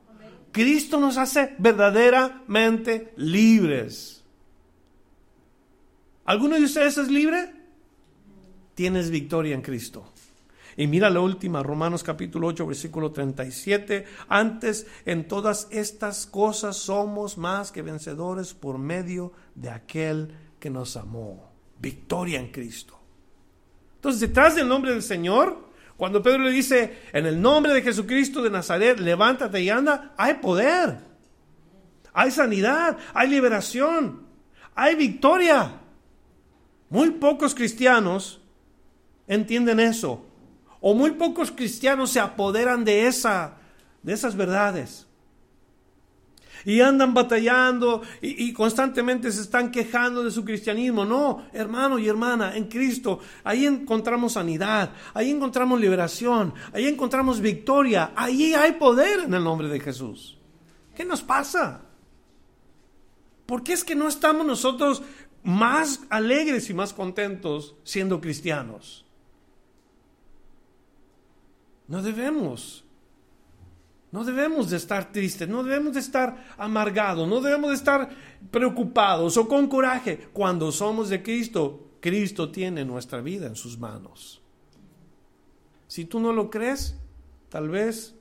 Cristo nos hace verdaderamente libres. ¿Alguno de ustedes es libre? Tienes victoria en Cristo. Y mira la última, Romanos capítulo 8, versículo 37. Antes, en todas estas cosas somos más que vencedores por medio de aquel que nos amó. Victoria en Cristo. Entonces, detrás del nombre del Señor cuando Pedro le dice, en el nombre de Jesucristo de Nazaret, levántate y anda, hay poder, hay sanidad, hay liberación, hay victoria. Muy pocos cristianos entienden eso, o muy pocos cristianos se apoderan de, esa, de esas verdades y andan batallando y, constantemente se están quejando de su cristianismo. No, hermano y hermana, en Cristo, ahí encontramos sanidad, ahí encontramos liberación, ahí encontramos victoria, ahí hay poder en el nombre de Jesús. ¿Qué nos pasa? ¿Por qué es que no estamos nosotros más alegres y más contentos siendo cristianos? No debemos. No debemos de estar tristes, no debemos de estar amargados, no debemos de estar preocupados o con coraje. Cuando somos de Cristo, Cristo tiene nuestra vida en sus manos. Si tú no lo crees, tal vez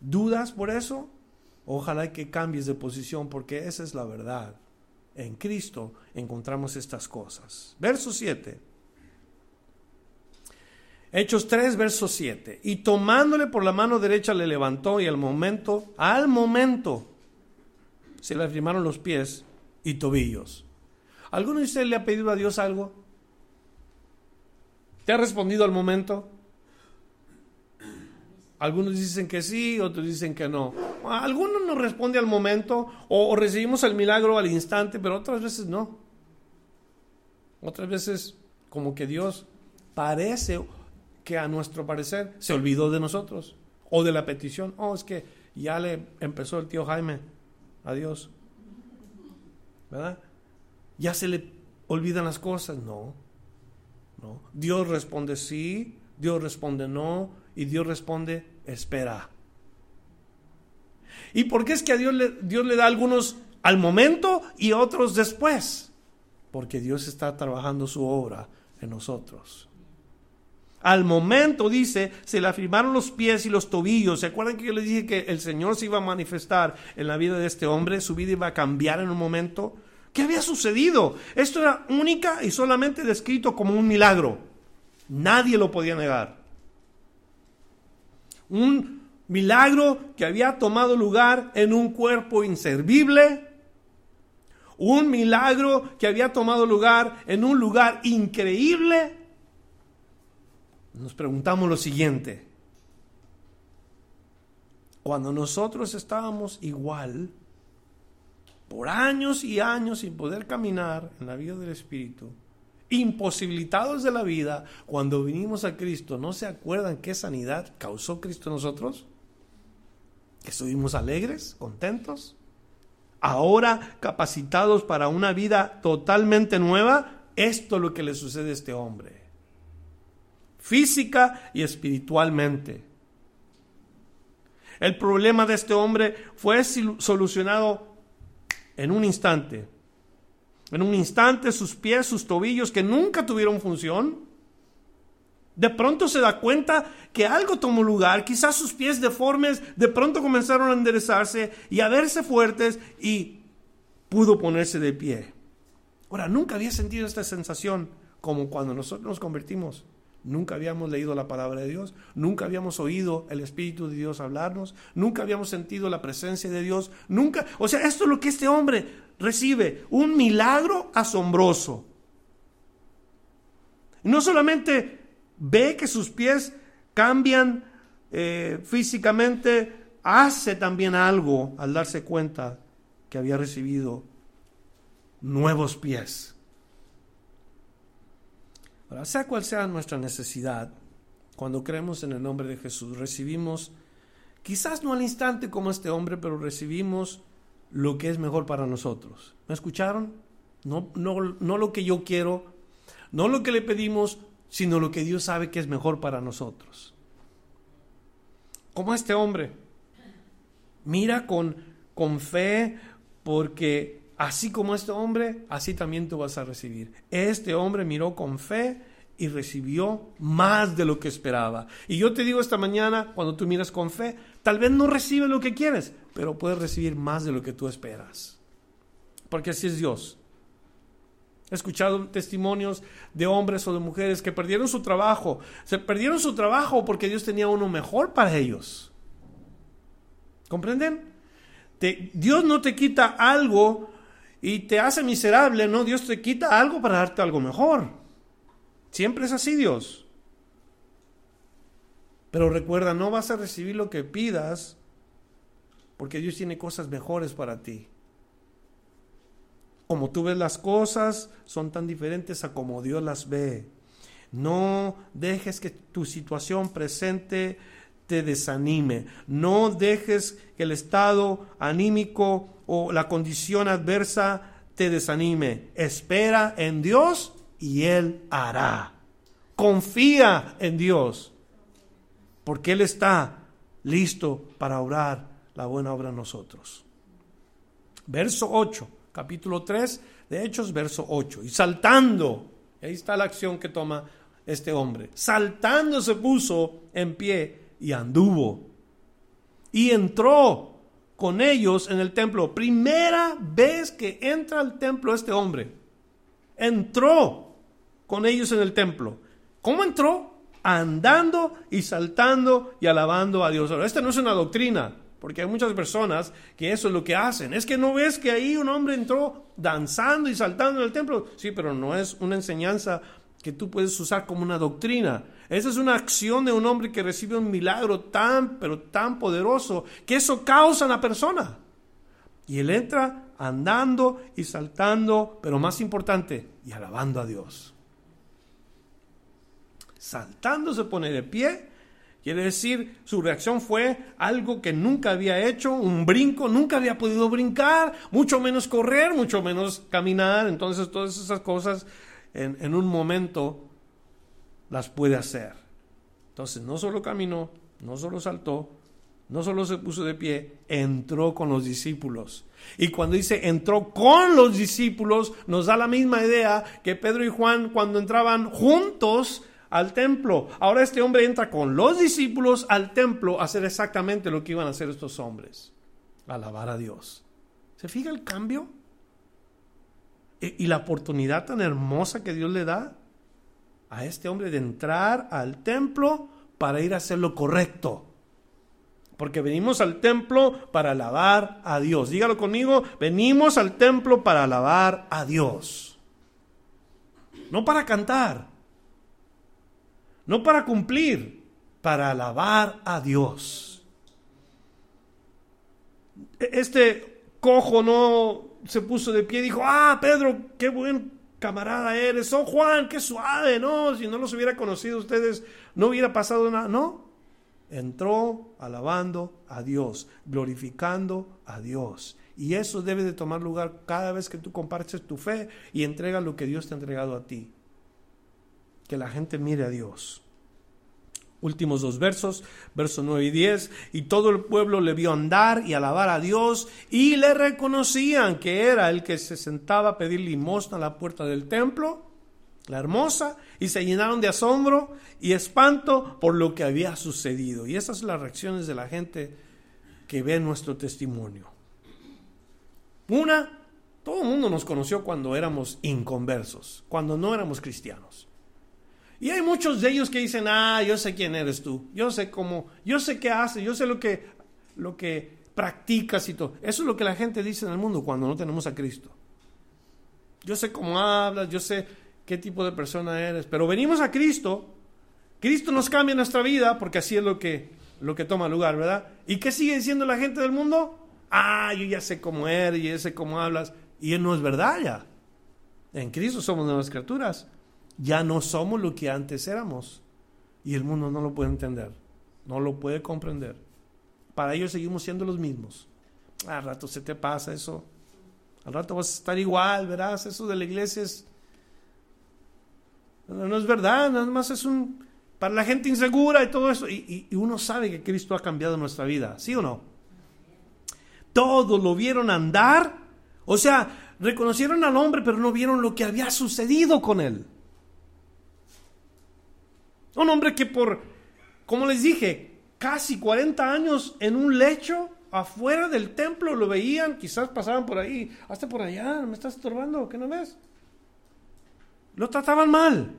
dudas por eso, ojalá que cambies de posición porque esa es la verdad. En Cristo encontramos estas cosas. Verso 7. Hechos 3, verso 7. Y tomándole por la mano derecha le levantó y al momento, al momento, se le afirmaron los pies y tobillos. ¿Alguno de ustedes le ha pedido a Dios algo? ¿Te ha respondido al momento? Algunos dicen que sí, otros dicen que no. Algunos nos responde al momento o, recibimos el milagro al instante, pero otras veces no. Otras veces como que Dios parece que a nuestro parecer se olvidó de nosotros o de la petición. Oh, es que ya le empezó el tío Jaime. Adiós. ¿Verdad? Ya se le olvidan las cosas. No. No. Dios responde sí, Dios responde no y Dios responde espera. ¿Y por qué es que a Dios le, Dios le da algunos al momento y otros después? Porque Dios está trabajando su obra en nosotros. Al momento, dice, se le afirmaron los pies y los tobillos. ¿Se acuerdan que yo les dije que el Señor se iba a manifestar en la vida de este hombre? Su vida iba a cambiar en un momento. ¿Qué había sucedido? Esto era única y solamente descrito como un milagro. Nadie lo podía negar. Un milagro que había tomado lugar en un cuerpo inservible. Un milagro que había tomado lugar en un lugar increíble. Nos preguntamos lo siguiente. Cuando nosotros estábamos igual, por años y años sin poder caminar en la vida del Espíritu, imposibilitados de la vida, cuando vinimos a Cristo, ¿no se acuerdan qué sanidad causó Cristo en nosotros? Que estuvimos alegres, contentos, ahora capacitados para una vida totalmente nueva. Esto es lo que le sucede a este hombre, física y espiritualmente. El problema de este hombre fue solucionado en un instante en un instante sus pies, sus tobillos que nunca tuvieron función, de pronto se da cuenta que algo tomó lugar, quizás sus pies deformes de pronto comenzaron a enderezarse y a verse fuertes y pudo ponerse de pie. Ahora, nunca había sentido esta sensación como cuando nosotros nos convertimos. Nunca habíamos leído la palabra de Dios, nunca habíamos oído el Espíritu de Dios hablarnos, nunca habíamos sentido la presencia de Dios, nunca, o sea, esto es lo que este hombre recibe, un milagro asombroso. No solamente ve que sus pies cambian eh, físicamente, hace también algo al darse cuenta que había recibido nuevos pies. Sea cual sea nuestra necesidad, cuando creemos en el nombre de Jesús, recibimos, quizás no al instante como este hombre, pero recibimos lo que es mejor para nosotros. ¿Me escucharon? No, no, no lo que yo quiero, no lo que le pedimos, sino lo que Dios sabe que es mejor para nosotros. Como este hombre. Mira con, con fe, porque Así como este hombre, así también tú vas a recibir. Este hombre miró con fe y recibió más de lo que esperaba. Y yo te digo esta mañana, cuando tú miras con fe, tal vez no recibes lo que quieres, pero puedes recibir más de lo que tú esperas. Porque así es Dios. He escuchado testimonios de hombres o de mujeres que perdieron su trabajo. Se perdieron su trabajo porque Dios tenía uno mejor para ellos. ¿Comprenden? Dios no te quita algo y te hace miserable, ¿no? Dios te quita algo para darte algo mejor. Siempre es así Dios. Pero recuerda, no vas a recibir lo que pidas porque Dios tiene cosas mejores para ti. Como tú ves las cosas, son tan diferentes a como Dios las ve. No dejes que tu situación presente te desanime. No dejes que el estado anímico o la condición adversa te desanime. Espera en Dios y Él hará. Confía en Dios, porque Él está listo para obrar la buena obra en nosotros. Verso 8, capítulo 3 de Hechos, verso 8. Y saltando, ahí está la acción que toma este hombre. Saltando se puso en pie y anduvo. Y entró con ellos en el templo. Primera vez que entra al templo este hombre. Entró con ellos en el templo. ¿Cómo entró? Andando y saltando y alabando a Dios. Ahora, esta no es una doctrina, porque hay muchas personas que eso es lo que hacen. Es que no ves que ahí un hombre entró danzando y saltando en el templo. Sí, pero no es una enseñanza que tú puedes usar como una doctrina. Esa es una acción de un hombre que recibe un milagro tan, pero tan poderoso, que eso causa en la persona. Y él entra andando y saltando, pero más importante, y alabando a Dios. Saltando se pone de pie, quiere decir, su reacción fue algo que nunca había hecho, un brinco, nunca había podido brincar, mucho menos correr, mucho menos caminar, entonces todas esas cosas en, un momento las puede hacer. Entonces no solo caminó, no solo saltó, no solo se puso de pie, entró con los discípulos. Y cuando dice entró con los discípulos, nos da la misma idea que Pedro y Juan cuando entraban juntos al templo. Ahora este hombre entra con los discípulos al templo a hacer exactamente lo que iban a hacer estos hombres, alabar a Dios. ¿Se fija el cambio? Y la oportunidad tan hermosa que Dios le da a este hombre de entrar al templo para ir a hacer lo correcto. Porque venimos al templo para alabar a Dios. Dígalo conmigo, venimos al templo para alabar a Dios. No para cantar. No para cumplir, para alabar a Dios. E-, este cojo no se puso de pie y dijo, ah, Pedro, qué buen camarada eres, oh Juan, qué suave, no, si no los hubiera conocido ustedes, no hubiera pasado nada, no. Entró alabando a Dios, glorificando a Dios. Y eso debe de tomar lugar cada vez que tú compartes tu fe y entregas lo que Dios te ha entregado a ti. Que la gente mire a Dios últimos dos versos, versos 9 y 10, y todo el pueblo le vio andar y alabar a Dios y le reconocían que era el que se sentaba a pedir limosna a la puerta del templo, la hermosa, y se llenaron de asombro y espanto por lo que había sucedido. Y esas son las reacciones de la gente que ve nuestro testimonio. Una, todo el mundo nos conoció cuando éramos inconversos, cuando no éramos cristianos. Y hay muchos de ellos que dicen, ah, yo sé quién eres tú, yo sé cómo, yo sé qué haces, yo sé lo que, lo que practicas y todo. Eso es lo que la gente dice en el mundo cuando no tenemos a Cristo. Yo sé cómo hablas, yo sé qué tipo de persona eres, pero venimos a Cristo, Cristo nos cambia nuestra vida porque así es lo que, lo que toma lugar, ¿verdad? ¿Y qué sigue diciendo la gente del mundo? Ah, yo ya sé cómo eres, ya sé cómo hablas, y no es verdad ya. En Cristo somos nuevas criaturas ya no somos lo que antes éramos. Y el mundo no lo puede entender, no lo puede comprender. Para ellos seguimos siendo los mismos. Al rato se te pasa eso. Al rato vas a estar igual, verás, eso de la iglesia es... No, es verdad, nada más es un... Para la gente insegura y todo eso. Y, y uno sabe que Cristo ha cambiado nuestra vida, ¿sí o no? Todos lo vieron andar. O sea, reconocieron al hombre, pero no vieron lo que había sucedido con él. Un hombre que por, como les dije, casi 40 años en un lecho afuera del templo lo veían, quizás pasaban por ahí, hasta por allá, me estás estorbando, ¿qué no ves? Lo trataban mal.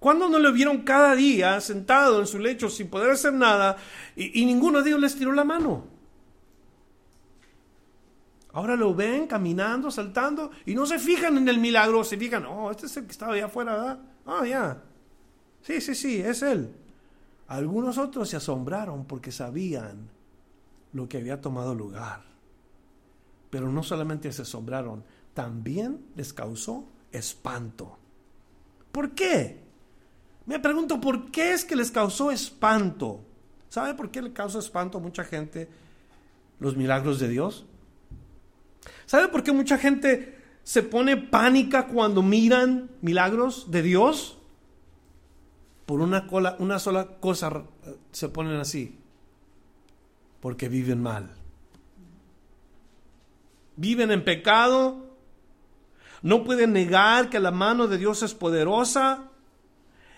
¿Cuándo no lo vieron cada día sentado en su lecho sin poder hacer nada y, ninguno de ellos les tiró la mano? Ahora lo ven caminando, saltando y no se fijan en el milagro, se fijan, oh, este es el que estaba allá afuera, ¿verdad? Ah, ya. Sí, sí, sí, es él. Algunos otros se asombraron porque sabían lo que había tomado lugar. Pero no solamente se asombraron, también les causó espanto. ¿Por qué? Me pregunto, ¿por qué es que les causó espanto? ¿Sabe por qué le causa espanto a mucha gente los milagros de Dios? ¿Sabe por qué mucha gente se pone pánica cuando miran milagros de Dios? Por una, cola, una sola cosa se ponen así, porque viven mal. Viven en pecado, no pueden negar que la mano de Dios es poderosa,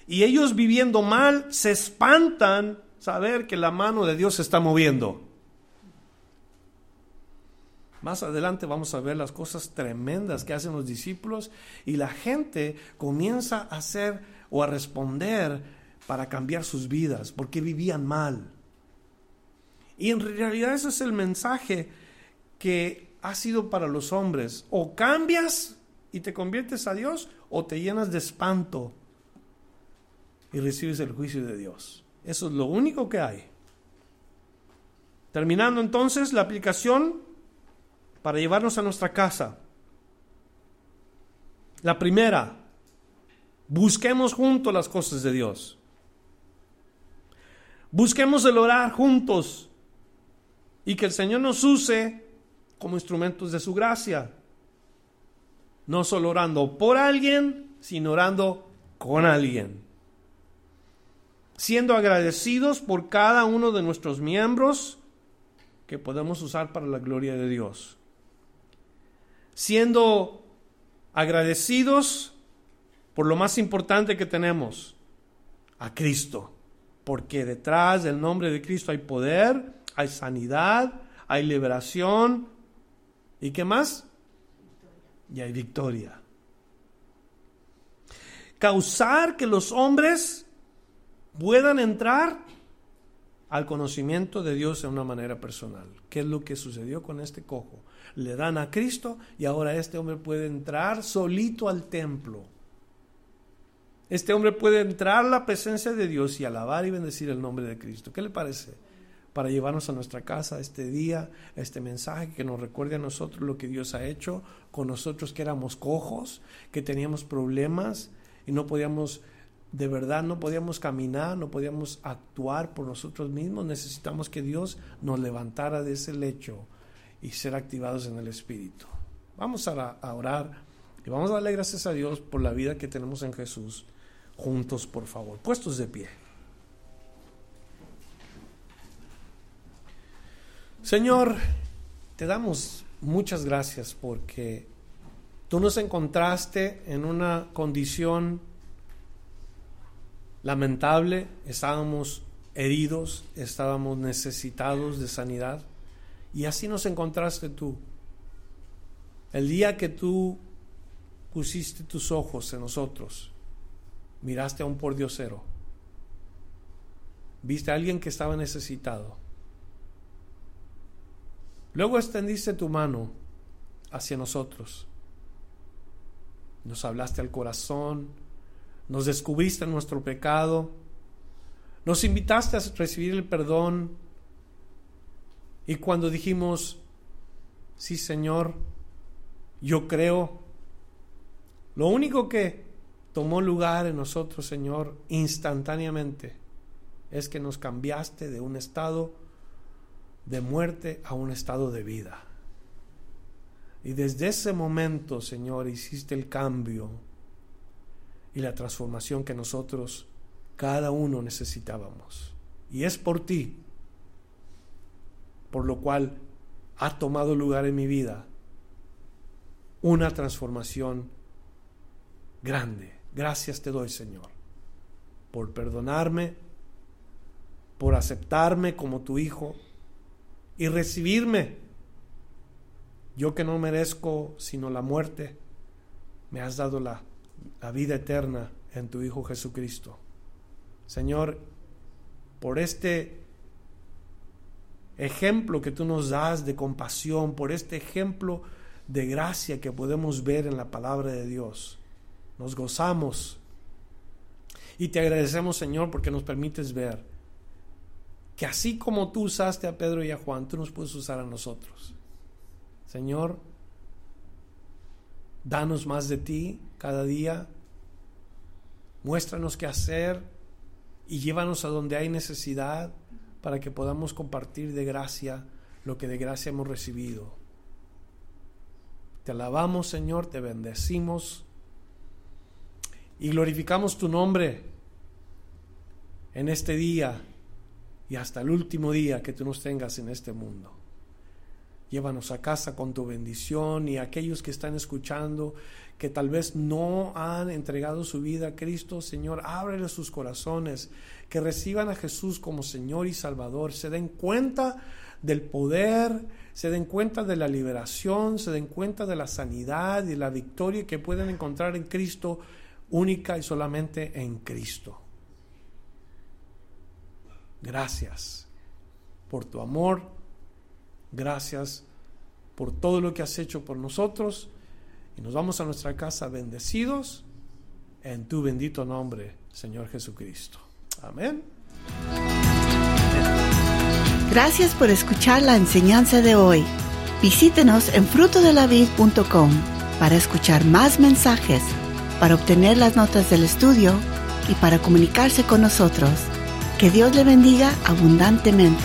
y ellos viviendo mal se espantan saber que la mano de Dios se está moviendo. Más adelante vamos a ver las cosas tremendas que hacen los discípulos y la gente comienza a hacer o a responder para cambiar sus vidas, porque vivían mal. Y en realidad ese es el mensaje que ha sido para los hombres. O cambias y te conviertes a Dios o te llenas de espanto y recibes el juicio de Dios. Eso es lo único que hay. Terminando entonces la aplicación para llevarnos a nuestra casa. La primera, busquemos juntos las cosas de Dios. Busquemos el orar juntos y que el Señor nos use como instrumentos de su gracia. No solo orando por alguien, sino orando con alguien. Siendo agradecidos por cada uno de nuestros miembros que podemos usar para la gloria de Dios. Siendo agradecidos por lo más importante que tenemos, a Cristo. Porque detrás del nombre de Cristo hay poder, hay sanidad, hay liberación. ¿Y qué más? Y hay victoria. Causar que los hombres puedan entrar al conocimiento de Dios de una manera personal. ¿Qué es lo que sucedió con este cojo? Le dan a Cristo y ahora este hombre puede entrar solito al templo. Este hombre puede entrar a la presencia de Dios y alabar y bendecir el nombre de Cristo. ¿Qué le parece? Para llevarnos a nuestra casa este día, este mensaje que nos recuerde a nosotros lo que Dios ha hecho con nosotros que éramos cojos, que teníamos problemas y no podíamos de verdad no podíamos caminar, no podíamos actuar por nosotros mismos, necesitamos que Dios nos levantara de ese lecho y ser activados en el Espíritu. Vamos a, orar y vamos a darle gracias a Dios por la vida que tenemos en Jesús. Juntos, por favor, puestos de pie. Señor, te damos muchas gracias porque tú nos encontraste en una condición lamentable, estábamos heridos, estábamos necesitados de sanidad y así nos encontraste tú. El día que tú pusiste tus ojos en nosotros, miraste a un pordiosero, viste a alguien que estaba necesitado. Luego extendiste tu mano hacia nosotros. Nos hablaste al corazón, nos descubriste nuestro pecado, nos invitaste a recibir el perdón y cuando dijimos, sí Señor, yo creo, lo único que tomó lugar en nosotros, Señor, instantáneamente, es que nos cambiaste de un estado de muerte a un estado de vida. Y desde ese momento, Señor, hiciste el cambio y la transformación que nosotros, cada uno, necesitábamos. Y es por ti, por lo cual ha tomado lugar en mi vida una transformación grande. Gracias te doy, Señor, por perdonarme, por aceptarme como tu hijo y recibirme. Yo que no merezco sino la muerte, me has dado la la vida eterna en tu Hijo Jesucristo. Señor, por este ejemplo que tú nos das de compasión, por este ejemplo de gracia que podemos ver en la palabra de Dios, nos gozamos y te agradecemos, Señor, porque nos permites ver que así como tú usaste a Pedro y a Juan, tú nos puedes usar a nosotros. Señor, danos más de ti, cada día. Muéstranos qué hacer y llévanos a donde hay necesidad para que podamos compartir de gracia lo que de gracia hemos recibido. Te alabamos, Señor, te bendecimos y glorificamos tu nombre en este día y hasta el último día que tú nos tengas en este mundo. Llévanos a casa con tu bendición y aquellos que están escuchando que tal vez no han entregado su vida a Cristo, Señor, ábrele sus corazones, que reciban a Jesús como Señor y Salvador, se den cuenta del poder, se den cuenta de la liberación, se den cuenta de la sanidad y la victoria que pueden encontrar en Cristo, única y solamente en Cristo. Gracias por tu amor, gracias por todo lo que has hecho por nosotros y nos vamos a nuestra casa bendecidos en tu bendito nombre, Señor Jesucristo. Amén. Gracias por escuchar la enseñanza de hoy. Visítenos en frutodelavid.com para escuchar más mensajes, para obtener las notas del estudio y para comunicarse con nosotros. Que Dios le bendiga abundantemente.